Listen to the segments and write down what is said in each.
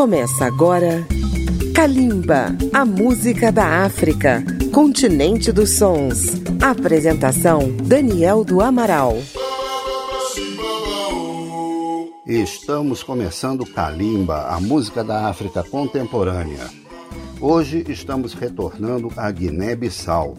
Começa agora Kalimba, a música da África, continente dos sons. Apresentação Daniel do Amaral. Estamos começando Kalimba, a música da África contemporânea. Hoje estamos retornando a Guiné-Bissau,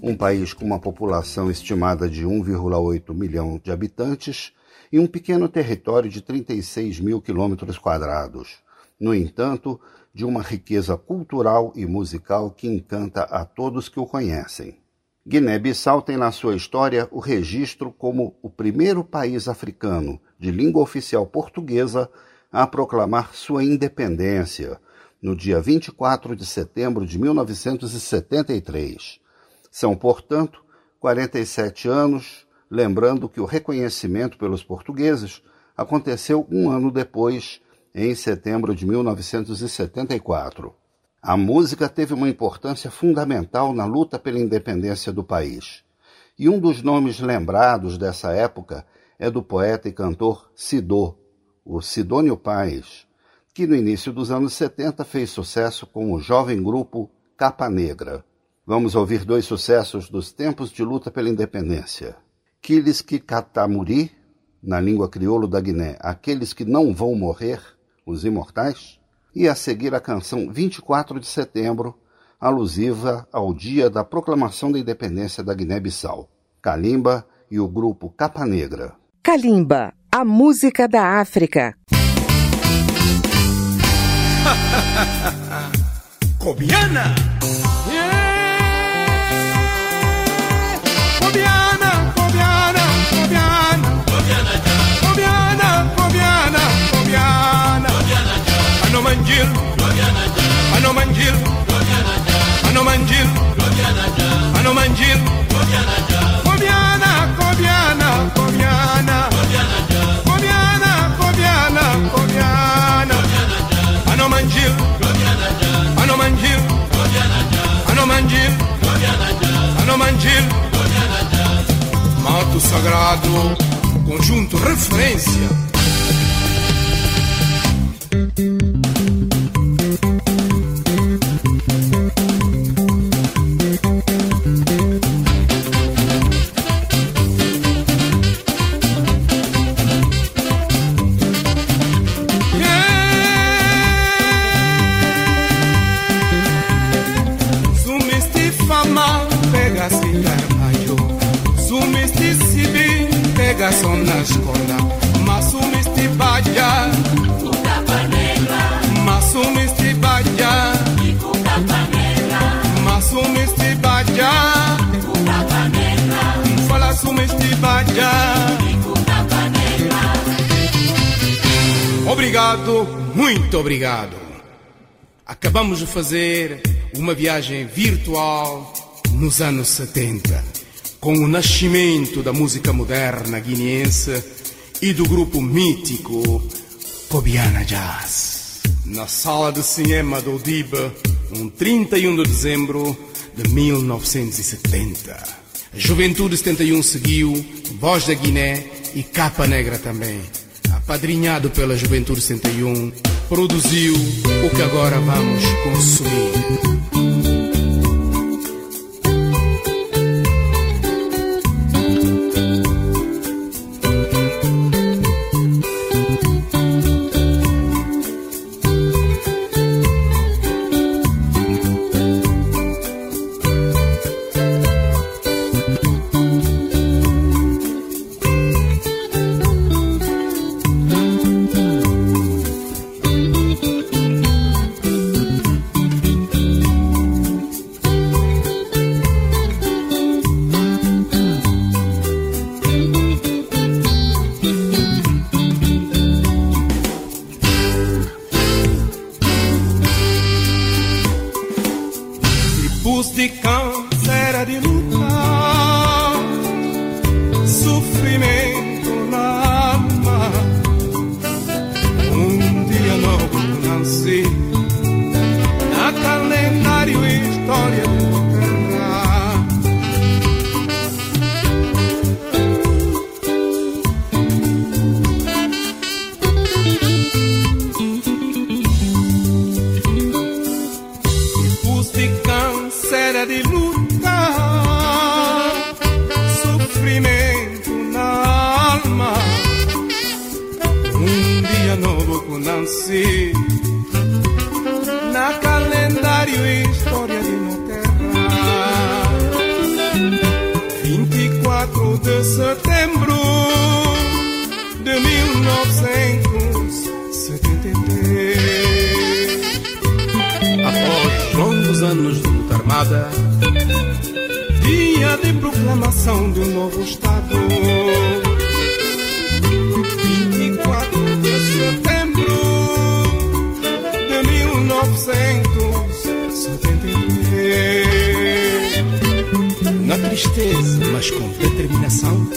um país com uma população estimada de 1,8 milhão de habitantes e um pequeno território de 36 mil quilômetros quadrados. No entanto, de uma riqueza cultural e musical que encanta a todos que o conhecem. Guiné-Bissau tem na sua história o registro como o primeiro país africano de língua oficial portuguesa a proclamar sua independência, no dia 24 de setembro de 1973. São, portanto, 47 anos lembrando que o reconhecimento pelos portugueses aconteceu um ano depois, em setembro de 1974. A música teve uma importância fundamental na luta pela independência do país. E um dos nomes lembrados dessa época é do poeta e cantor Sidô, o Sidônio Paz, que no início dos anos 70 fez sucesso com o jovem grupo Capa Negra. Vamos ouvir dois sucessos dos tempos de luta pela independência. Quiles que catamuri, na língua crioulo da Guiné, aqueles que não vão morrer, os imortais, e a seguir a canção 24 de setembro, alusiva ao dia da proclamação da independência da Guiné-Bissau. Kalimba e o grupo Capa Negra. Kalimba, a música da África. Cobiana! Manjil. Ano manjil. Ano manjil. Ano manjil. Kobiana kobiana kobiana. Kobiana kobiana kobiana. Ano manjil. Ano manjil. Ano manjil. Ano manjil. Mato sagrado conjunto referência obrigado. Acabamos de fazer uma viagem virtual nos anos 70, com o nascimento da música moderna guineense e do grupo mítico Cobiana Jazz. Na sala de cinema do Udiba, um 31 de dezembro de 1970. A Juventude 71 seguiu, Voz da Guiné e Capa Negra também apadrinhado pela Juventude 61, produziu o que agora vamos consumir. Setembro de 1973 Após longos anos de luta armada Dia de proclamação de um novo Estado tristeza, mas com determinação.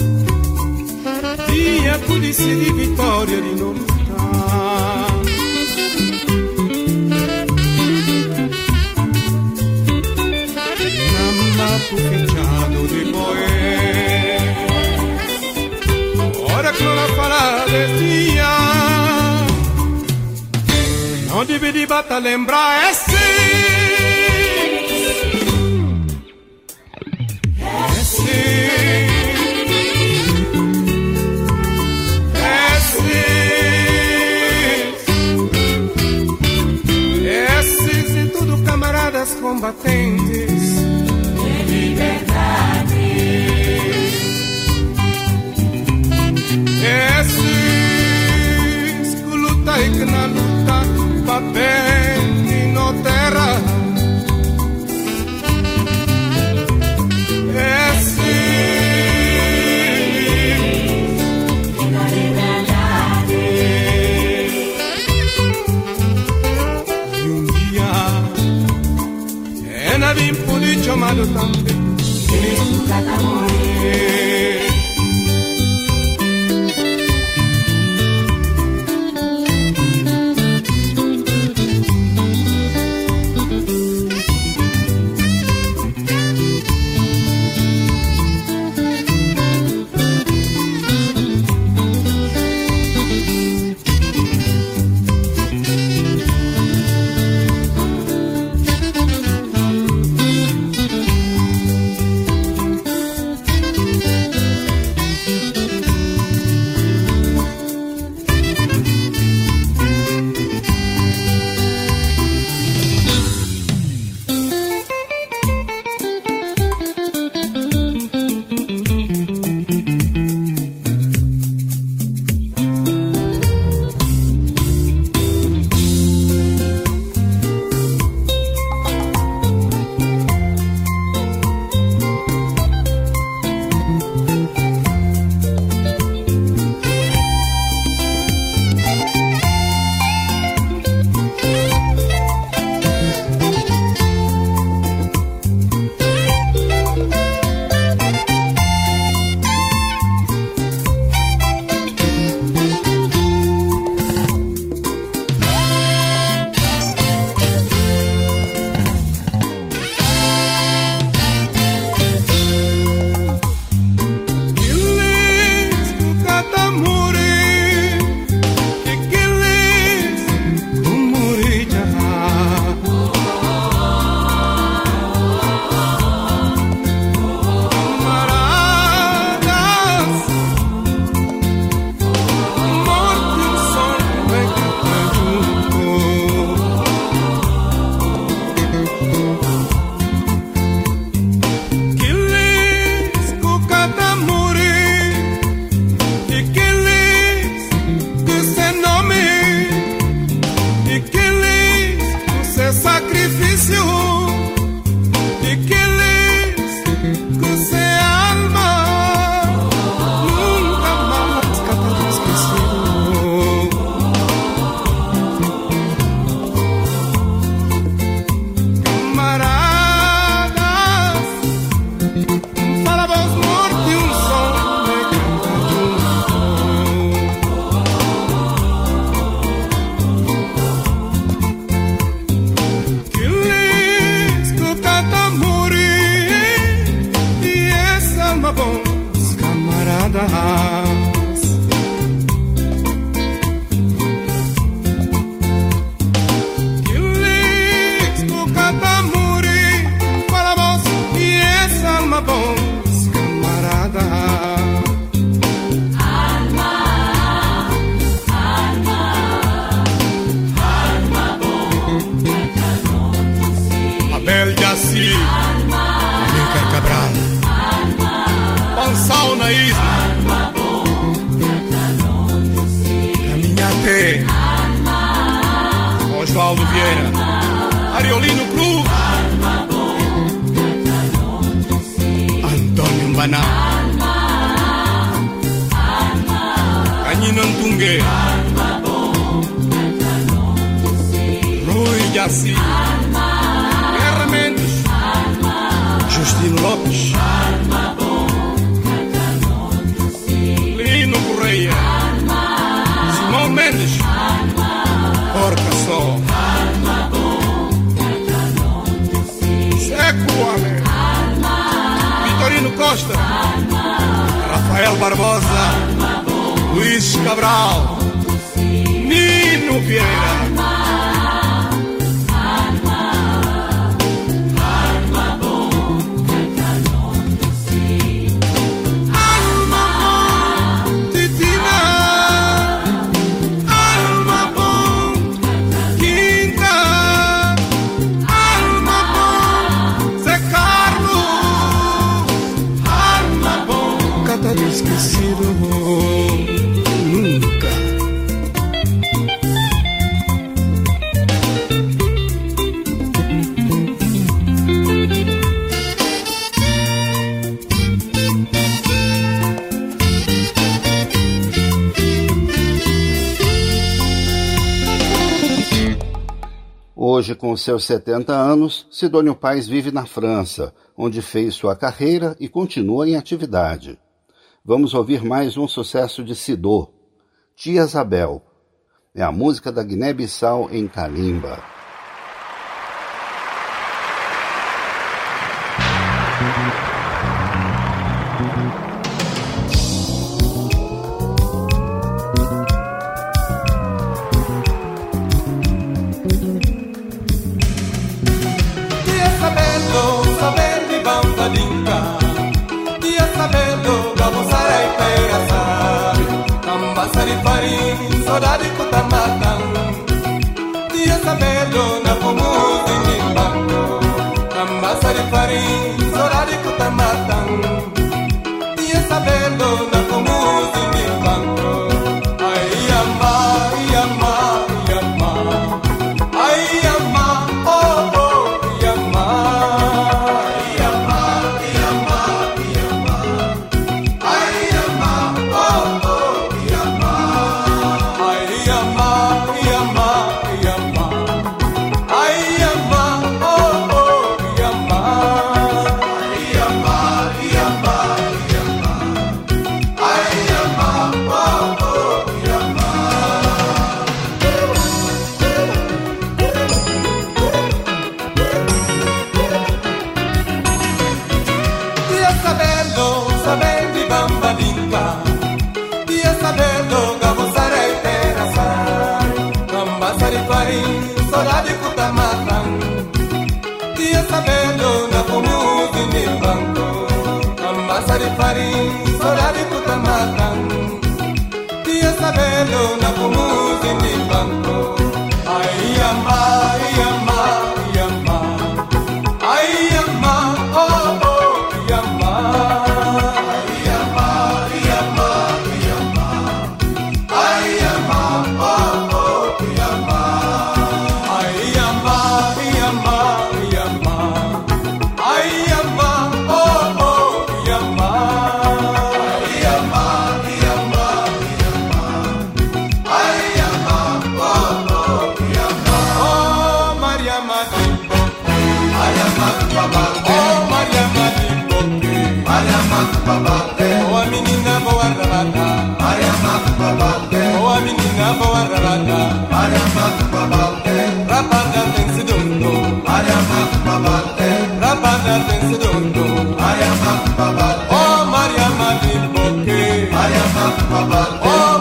Dia codice de vitória de novo lutar. Namato fechado de Boé Ora non farà del dia Non dividi batta lembra eh camaradas combatentes Esses que luta e que na luta papel Kini kata mo de Lopes. Arma bom, Lino Correia. Arma. Simão Mendes. Arma. Porca só. Arma bom, Homem. Arma. Vitorino Costa. Arma. Rafael Barbosa. Arma Luiz Cabral. Nino Vieira. Hoje, com seus 70 anos, Sidônio Pais vive na França, onde fez sua carreira e continua em atividade. Vamos ouvir mais um sucesso de Sidô, Tia Isabel. É a música da Guiné-Bissau em Kalimba. saudade kutamata. Ndiyo sabelo na pomo Oh. Baba. Oh.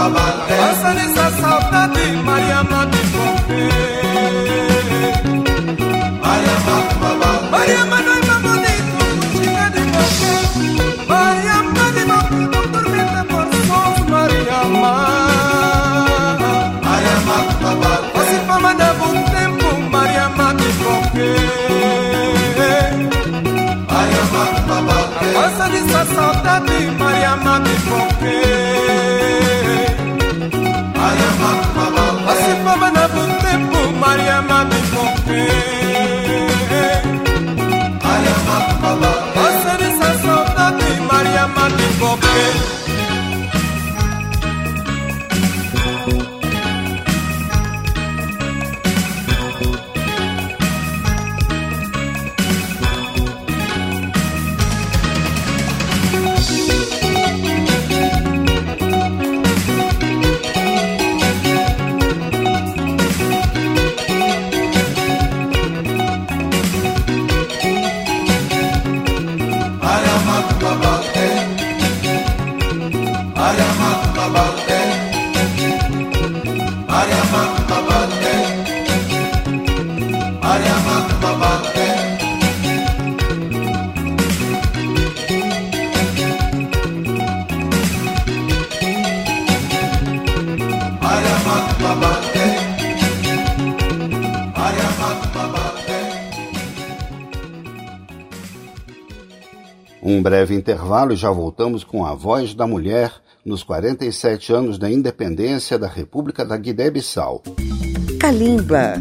Baba. Assim fama na bom breve intervalo e já voltamos com a voz da mulher nos 47 anos da independência da República da Guiné-Bissau. Kalimba.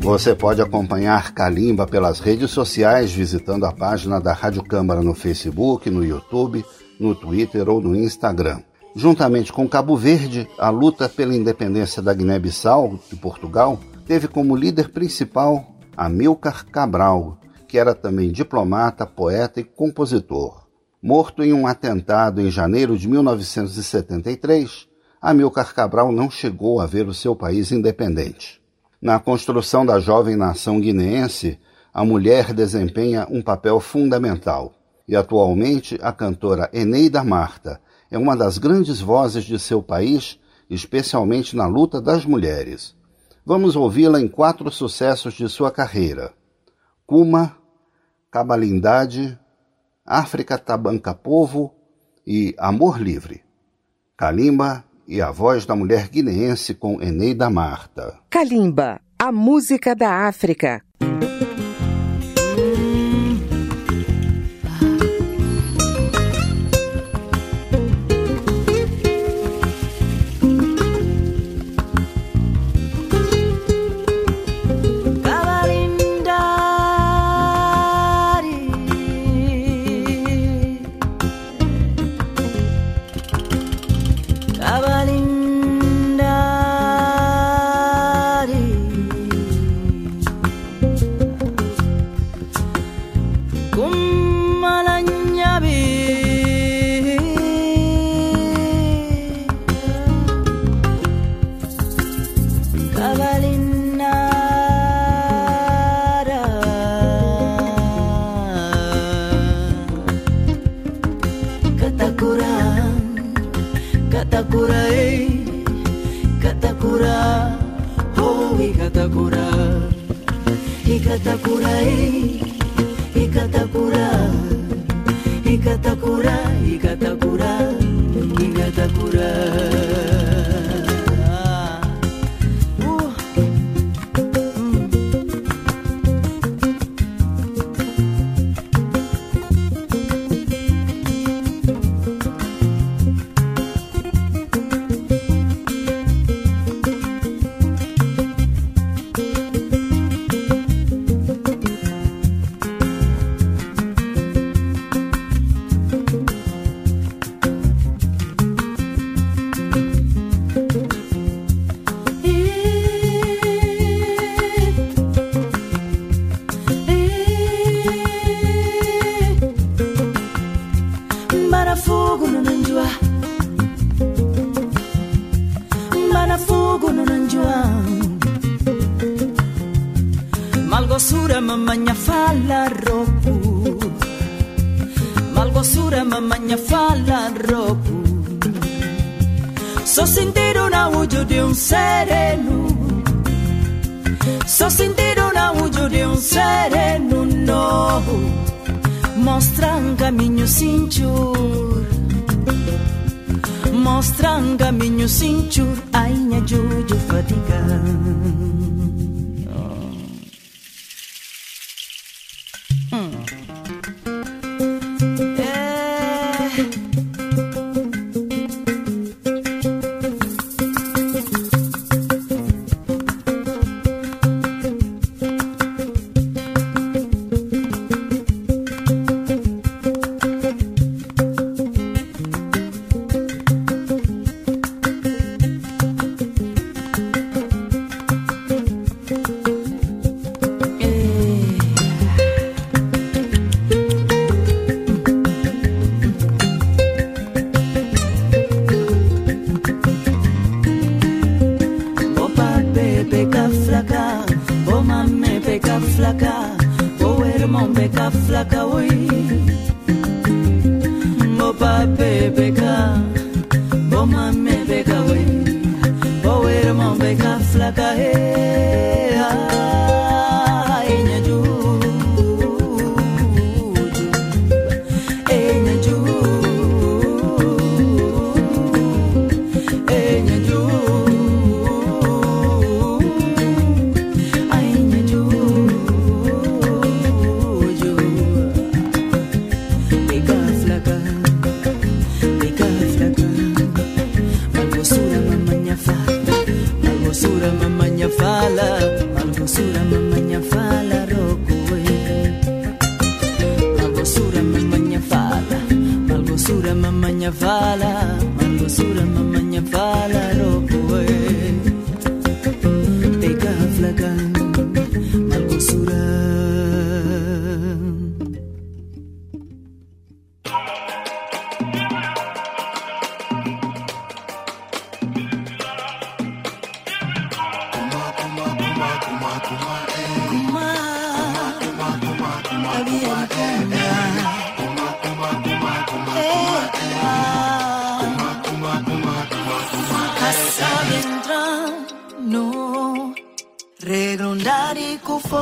Você pode acompanhar Kalimba pelas redes sociais visitando a página da Rádio Câmara no Facebook, no YouTube, no Twitter ou no Instagram. Juntamente com Cabo Verde, a luta pela independência da Guiné-Bissau de Portugal teve como líder principal Amilcar Cabral, que era também diplomata, poeta e compositor. Morto em um atentado em janeiro de 1973, Amilcar Cabral não chegou a ver o seu país independente. Na construção da jovem nação guineense, a mulher desempenha um papel fundamental. E atualmente a cantora Eneida Marta é uma das grandes vozes de seu país, especialmente na luta das mulheres. Vamos ouvi-la em quatro sucessos de sua carreira: Kuma, Cabalindade, África Tabanca Povo e Amor Livre. Kalimba e a voz da mulher guineense com Eneida Marta. Kalimba, a música da África.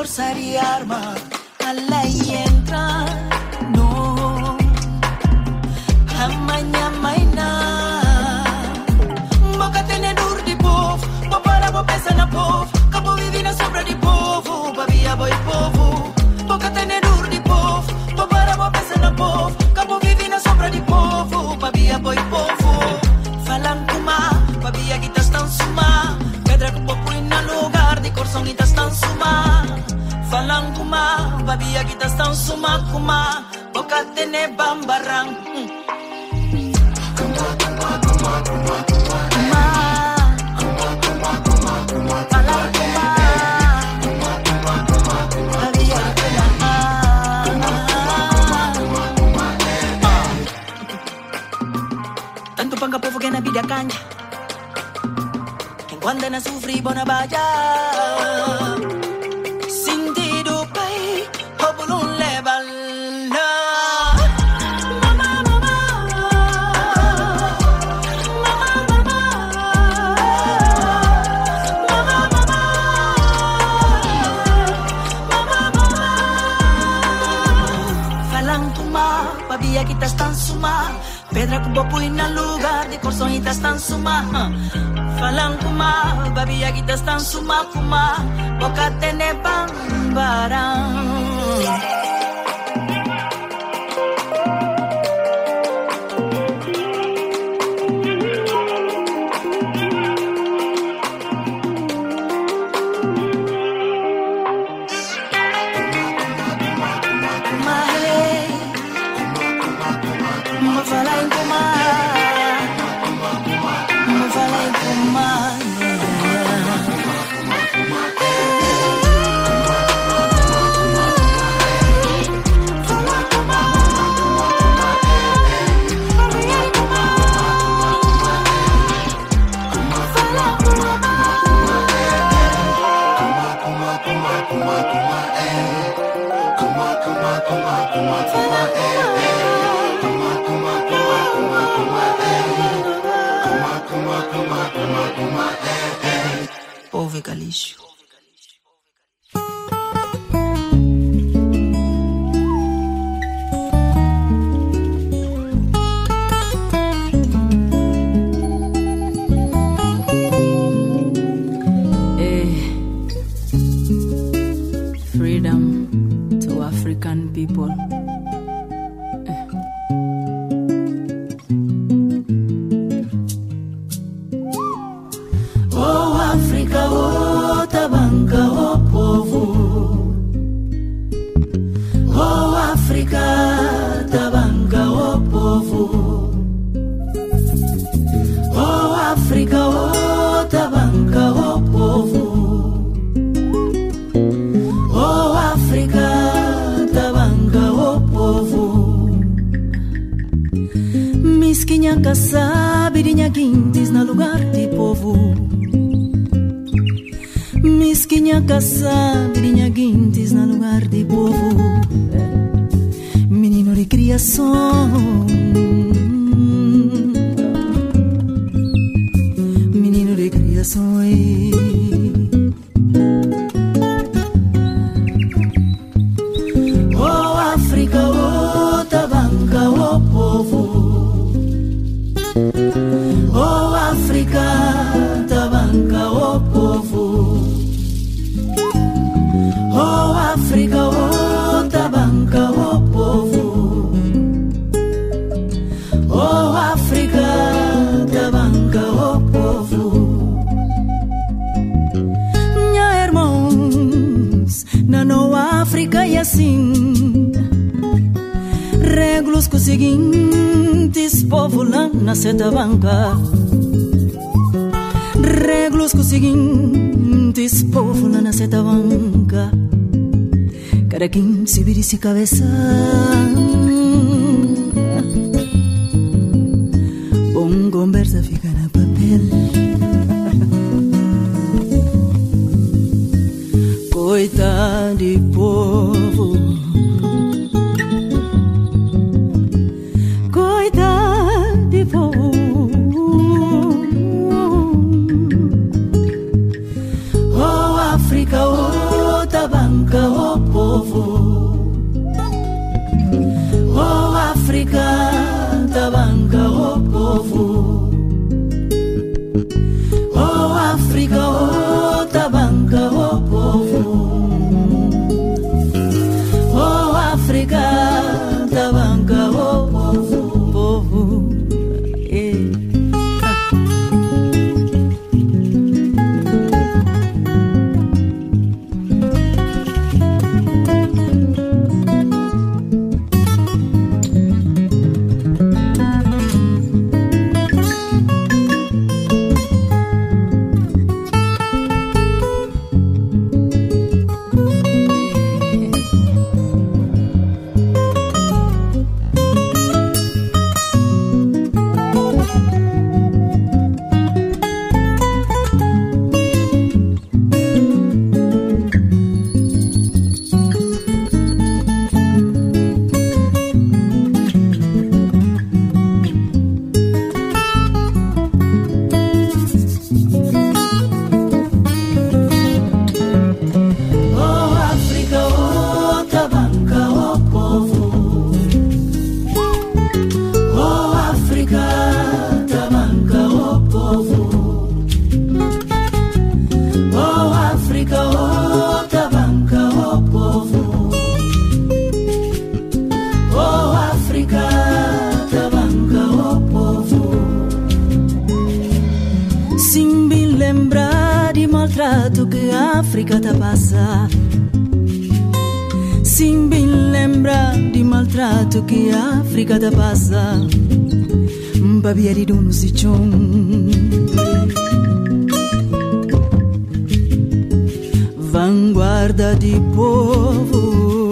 போர் சரியார்மா அல்லையே falang kuma babia ya kita sang suma kuma. Bokatene bambarang Tanto panga povo na vida canja na sufri bona bajar Bopoy na lugar, di korsonita stan suma. Falang kuma, babiya kita stan suma kuma. Bokatene tenebang barang minha caça, grinha guintes na lugar de povo. Menino de criação se banca. Reglos que seguintes, povo na seta banca. Caraquim, se vira e se cabeça. strato che Africa da passa, bavieri d'un usicion. Vanguarda di povo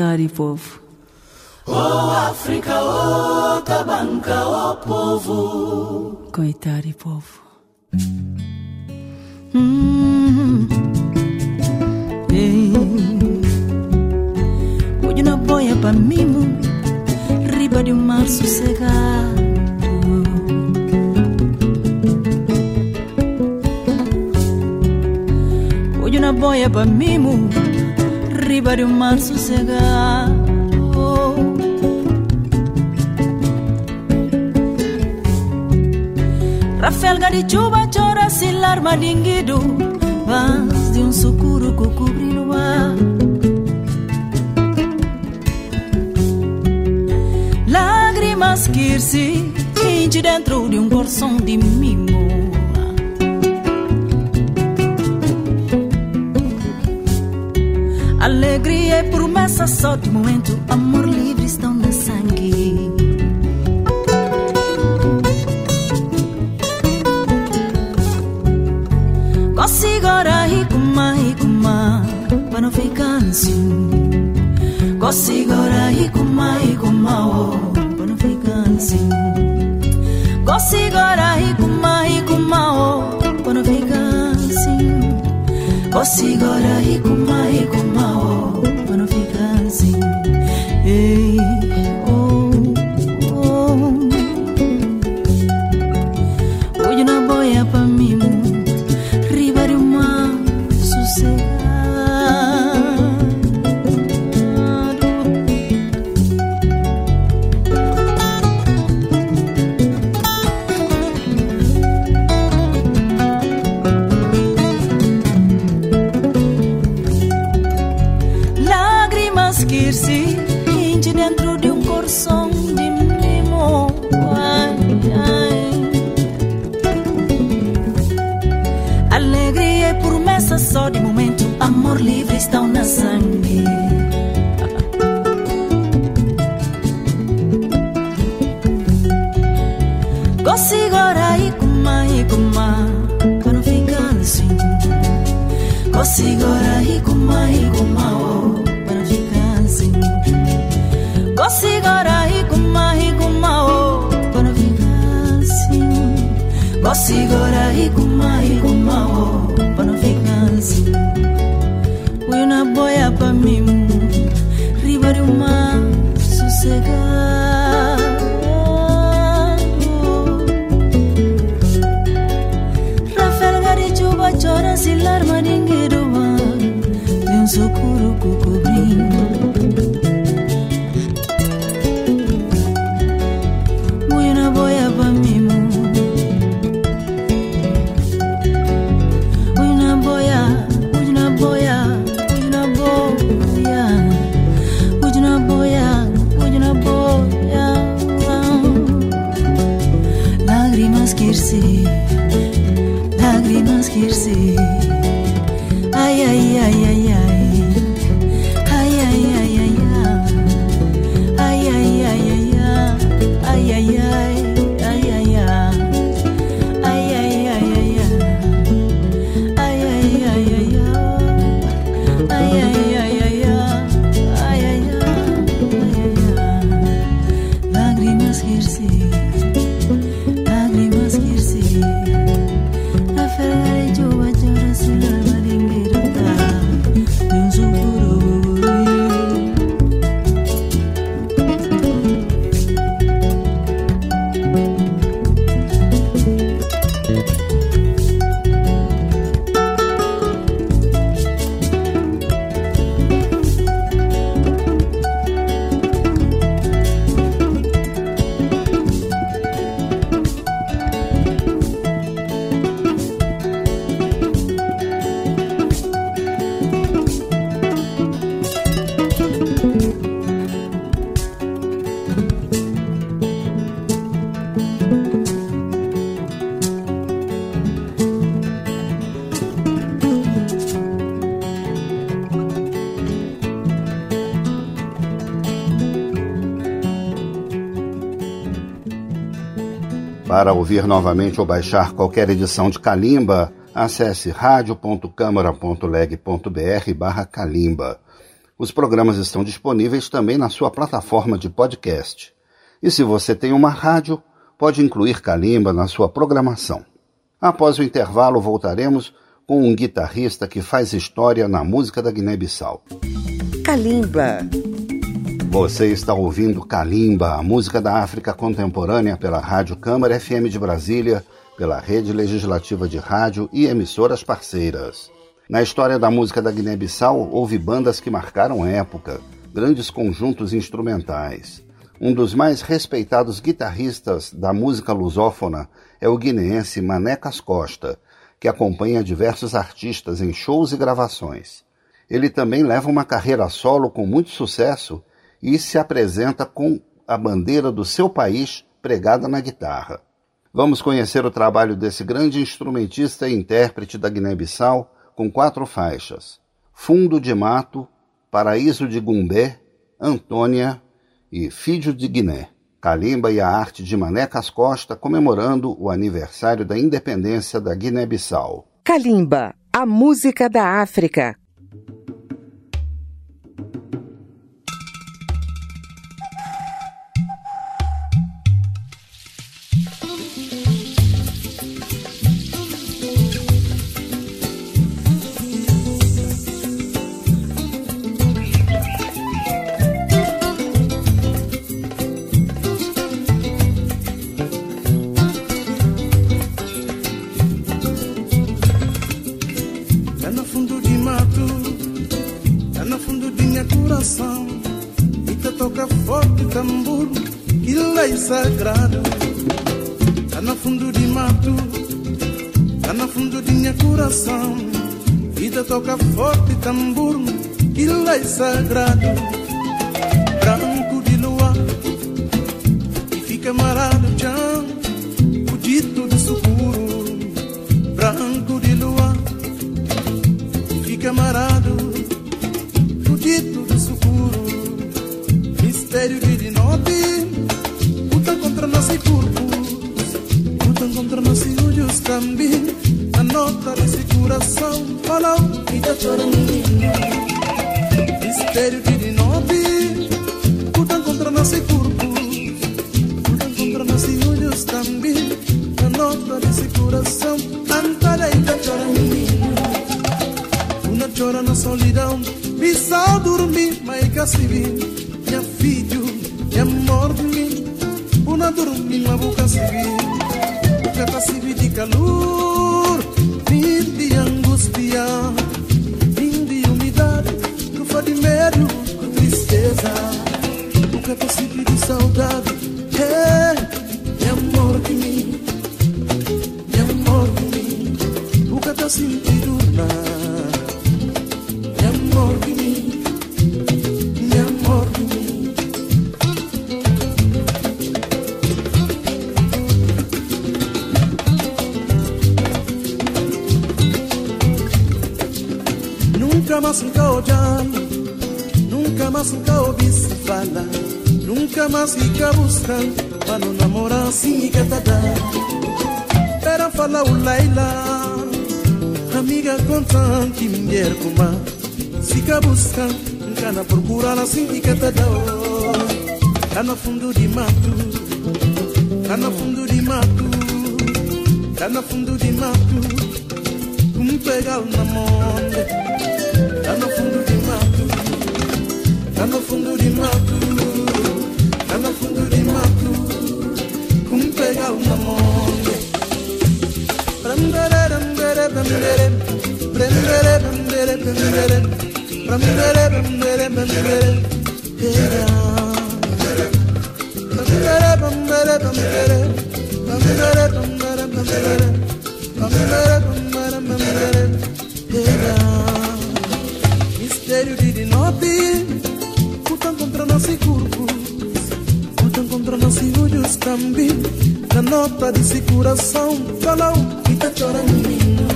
E povo. Ô oh, África, ô oh, Tabanca, oh, povo. Coitari povo. Hum. Ei. Hoje na boia para mim, riba de um mar sossegado. Hoje na boia para mimo, Rafael de chuva chora silar malinguido Vas de um sucuro que cobre no ar. Lágrimas que se dentro de um coração de mimo Alegria e promessa só de momento Amor livre estão na sangue. Gosigora hikuma hikuma Para não ficar assim. Gosigora hikuma hikuma oh, Para não ficar assim. Gosigora hikuma hikuma oh, Para não ficar assim. Gosigora hikuma Gosigora e kuma e kuma Para não ficar assim. Gosigora e kuma e kuma oh, Para não ficar assim. Gosigora e kuma e kuma oh, Para não ficar assim. Gosigora e kuma Para ouvir novamente ou baixar qualquer edição de Calimba, acesse radio.câmara.leg.br barra Calimba. Os programas estão disponíveis também na sua plataforma de podcast. E se você tem uma rádio, pode incluir Calimba na sua programação. Após o intervalo, voltaremos com um guitarrista que faz história na música da Guiné-Bissau. Kalimba. Você está ouvindo Kalimba, a música da África contemporânea pela Rádio Câmara FM de Brasília, pela Rede Legislativa de Rádio e emissoras parceiras. Na história da música da Guiné-Bissau, houve bandas que marcaram época, grandes conjuntos instrumentais. Um dos mais respeitados guitarristas da música lusófona é o guineense Manecas Costa, que acompanha diversos artistas em shows e gravações. Ele também leva uma carreira solo com muito sucesso e se apresenta com a bandeira do seu país pregada na guitarra. Vamos conhecer o trabalho desse grande instrumentista e intérprete da Guiné-Bissau com quatro faixas: Fundo de Mato, Paraíso de Gumbé, Antônia e Filho de Guiné. Calimba e a arte de Manecas Costa comemorando o aniversário da independência da Guiné-Bissau. Calimba, a música da África. Sagrado. Tá no fundo de mato Tá no fundo de minha coração. Vida toca forte tambor Que lei sagrado civil minha filho minha morte uma dormir uma boca civil fica buscando, nunca na procura assim que tá dando. Tá no fundo de mato, tá no fundo de mato, tá no fundo de mato, como pegar na mão. Tá no fundo de mato, tá no fundo de mato, tá no fundo de mato, como pegar uma monte. Prendere, prendere, prendere, prendere, prendere, prendere, Mistério de dinote, lutam contra nossos corpos, lutam contra nossos olhos também. Na nota desse coração, falou e tá chorando.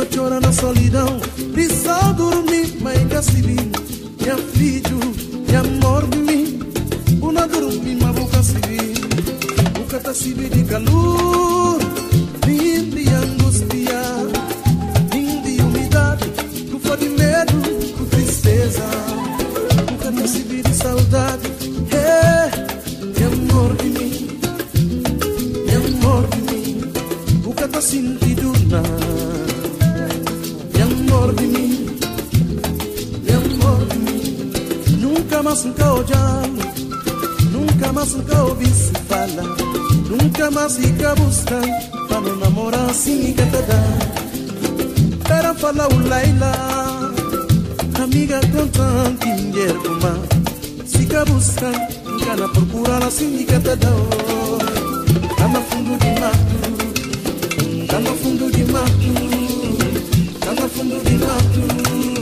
Não chora na solidão. Prisa dormir, mãe cacibi assim Minha filho, e amor de mim. Una dormir, mas vou cacibi O catacibi tá de calor Vinde angústia Vinde umidade Tu foi de medo, com tristeza. O catacibi de tá saudade É, amor de mim Meu amor de mim. O catacibi de nada mais nunca olhando, nunca mais nunca ouvi se falar. Nunca mais fica buscando para não namorar assim que te dá. Pera fala o Laila Amiga contante mulher kuma Siga buscando Cana procura na sindicata da Tá no fundo de mato Tá no fundo de mato Tá no fundo de mato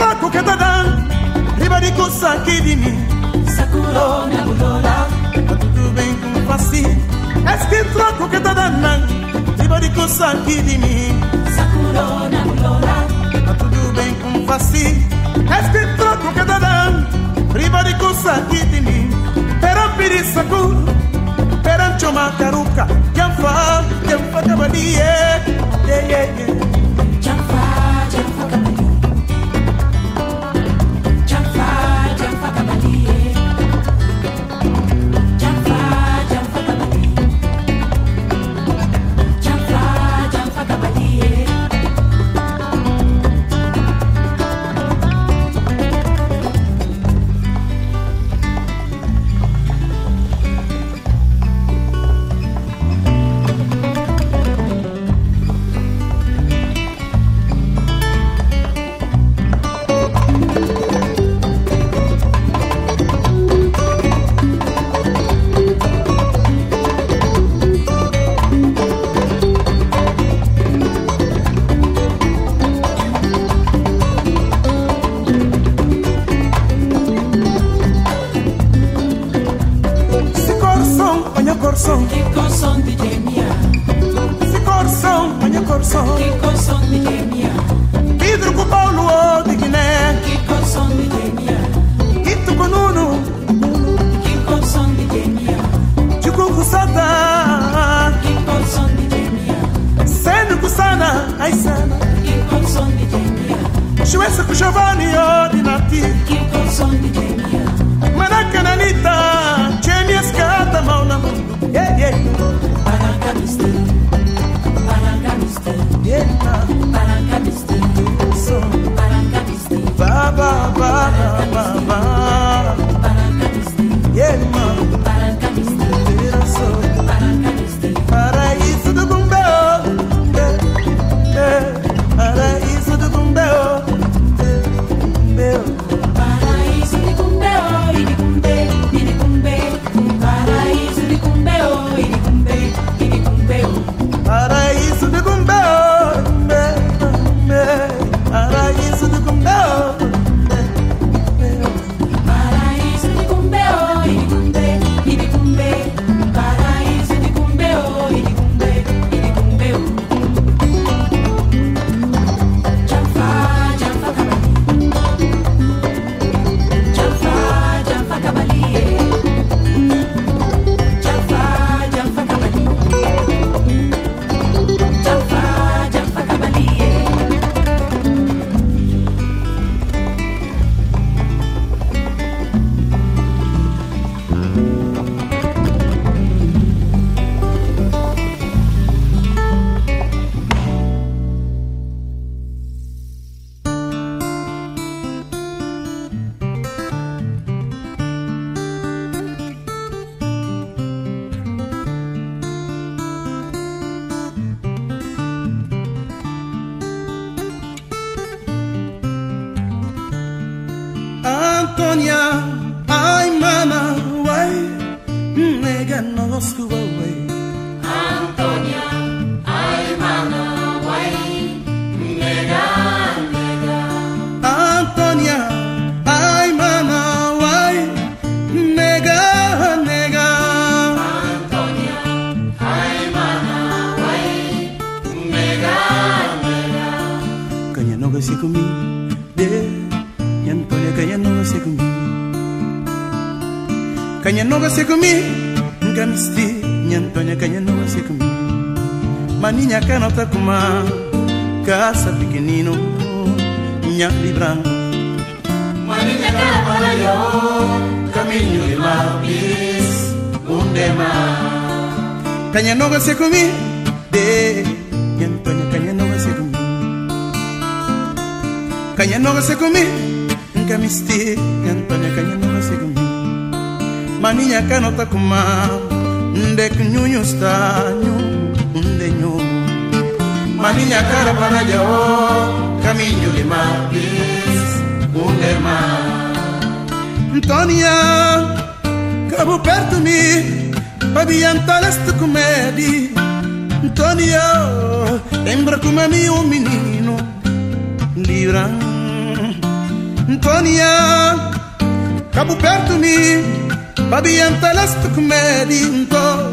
Es que troco que tá dando Riba de coça aqui de mim Sakuro na bulola. Tá tudo bem com faci Es que troco que tá dando Riba de coça aqui de mim Sakuro na bulola. Tá tudo bem com faci Es que troco que tá dando Riba de coça aqui de mim Peram piri sakuro Peram choma caruca Quem fa, quem fa cabalie Yeah, yeah, yeah siwezi kushovaniyo dinati manake nanita chemieskata mauna mungu ba ba ba ba ba. Nata Kuma, Casa Pequenino, Ña Libra. Manita Capalayo, Caminho de Mapis, Undema. Caña no se comí, de Yampanha, Caña no se comí. Caña no se comí, Camiste, Yampanha, Caña no se comí. Maniña Canota Kuma, Ndek Nyunyusta, Nyunyusta. mani nyakara bana jao oh, caminho de mapis unema Antonia cabo perto mi babi antalest comedi Antonia lembra come mi un menino livra Antonia cabo perto mi babi antalest comedi Antonia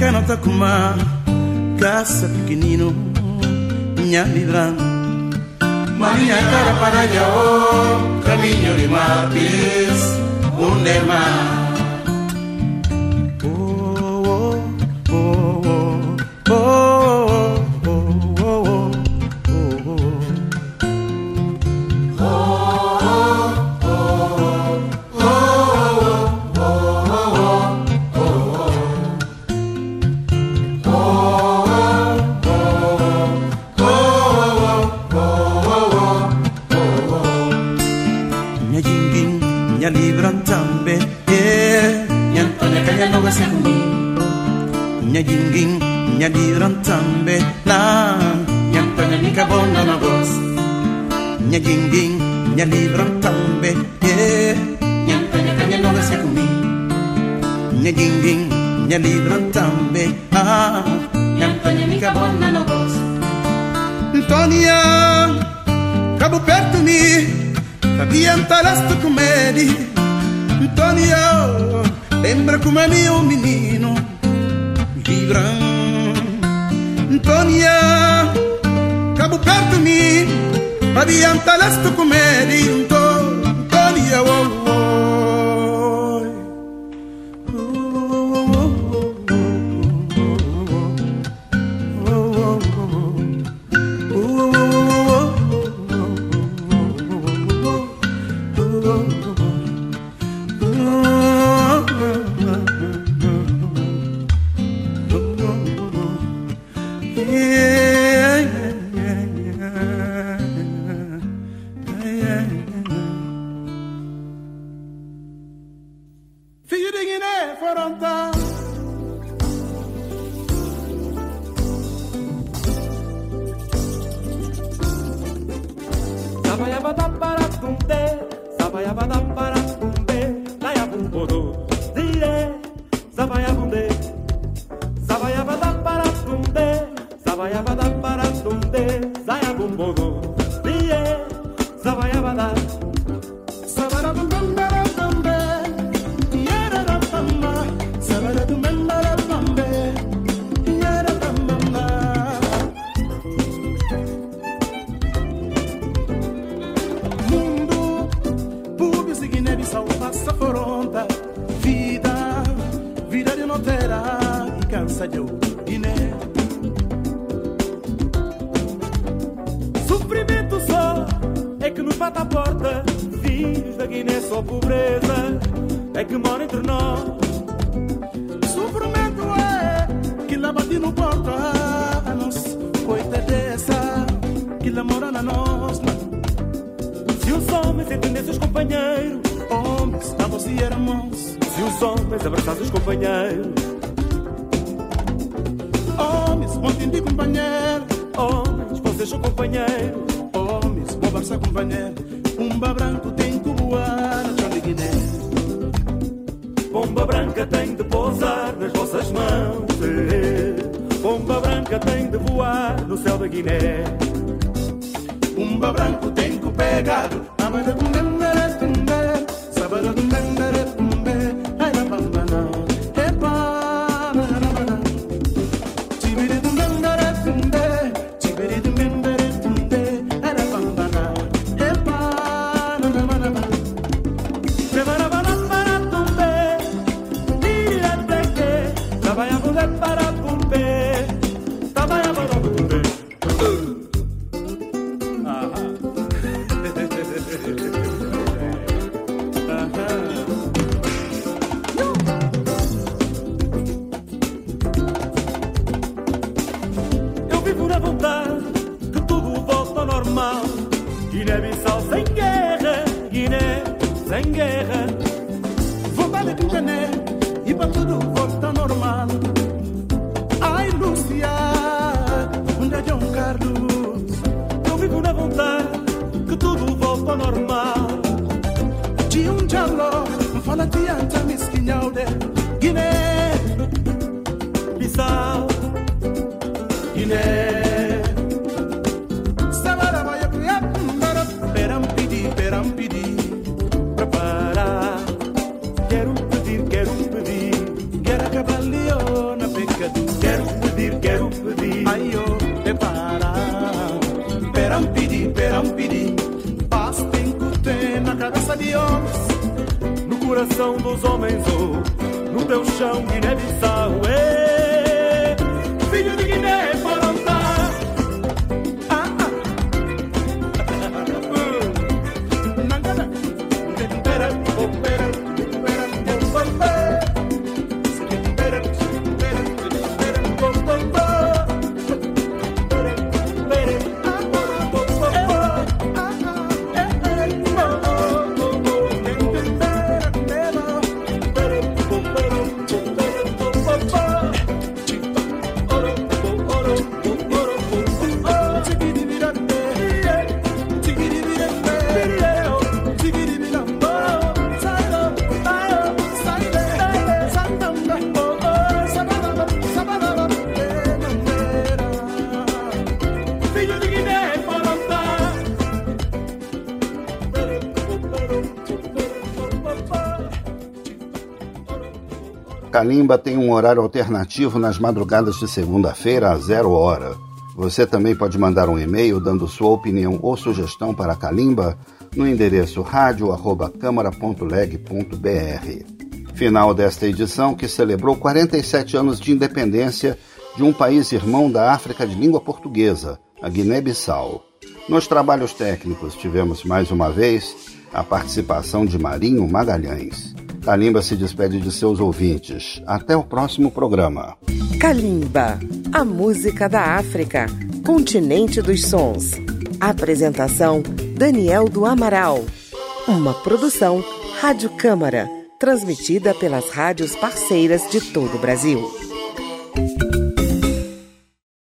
kana takuma casa pequenino minha vibran Maria cara para yo caminho de mapis un mar Pomba branca tem de pousar nas vossas mãos. Pomba branca tem de voar no céu da Guiné. Pomba branco tem que pegar a mãe da Guiné. Evsa, Calimba tem um horário alternativo nas madrugadas de segunda-feira a zero hora. Você também pode mandar um e-mail dando sua opinião ou sugestão para Calimba no endereço rádio.câmara.leg.br. Final desta edição que celebrou 47 anos de independência de um país irmão da África de língua portuguesa, a Guiné-Bissau. Nos trabalhos técnicos tivemos mais uma vez a participação de Marinho Magalhães. Kalimba se despede de seus ouvintes. Até o próximo programa. Kalimba, a música da África, continente dos sons. Apresentação: Daniel do Amaral. Uma produção Rádio Câmara, transmitida pelas rádios parceiras de todo o Brasil.